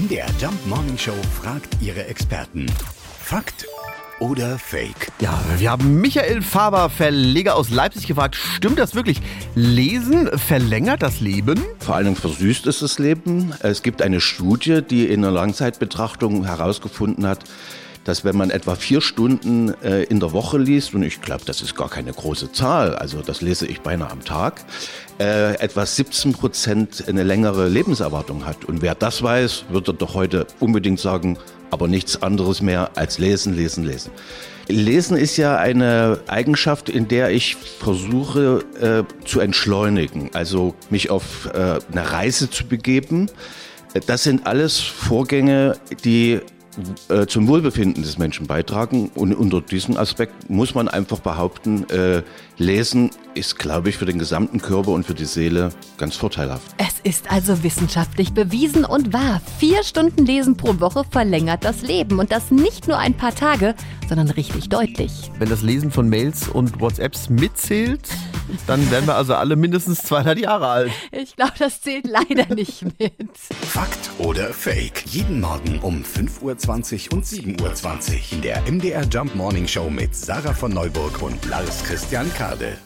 MDR Jump Morning Show fragt ihre Experten. Fakt oder Fake? Ja, wir haben Michael Faber, Verleger aus Leipzig, gefragt, stimmt das wirklich? Lesen verlängert das Leben? Vor allen Dingen versüßt es das Leben. Es gibt eine Studie, die in einer Langzeitbetrachtung herausgefunden hat, dass wenn man etwa vier Stunden äh, in der Woche liest, und ich glaube, das ist gar keine große Zahl, also das lese ich beinahe am Tag, äh, etwa 17 Prozent eine längere Lebenserwartung hat. Und wer das weiß, würde doch heute unbedingt sagen, aber nichts anderes mehr als lesen, lesen, lesen. Lesen ist ja eine Eigenschaft, in der ich versuche äh, zu entschleunigen, also mich auf äh, eine Reise zu begeben. Das sind alles Vorgänge, die äh, zum Wohlbefinden des Menschen beitragen. Und unter diesem Aspekt muss man einfach behaupten, äh, Lesen ist, glaube ich, für den gesamten Körper und für die Seele ganz vorteilhaft. Es ist also wissenschaftlich bewiesen und wahr. Vier Stunden Lesen pro Woche verlängert das Leben. Und das nicht nur ein paar Tage, sondern richtig deutlich. Wenn das Lesen von Mails und WhatsApps mitzählt, dann werden wir also alle mindestens 200 Jahre alt. Ich glaube, das zählt leider nicht mit. Fakt oder Fake? Jeden Morgen um 5.20 Uhr und 7.20 Uhr in der MDR Jump Morning Show mit Sarah von Neuburg und Lars Christian Kade.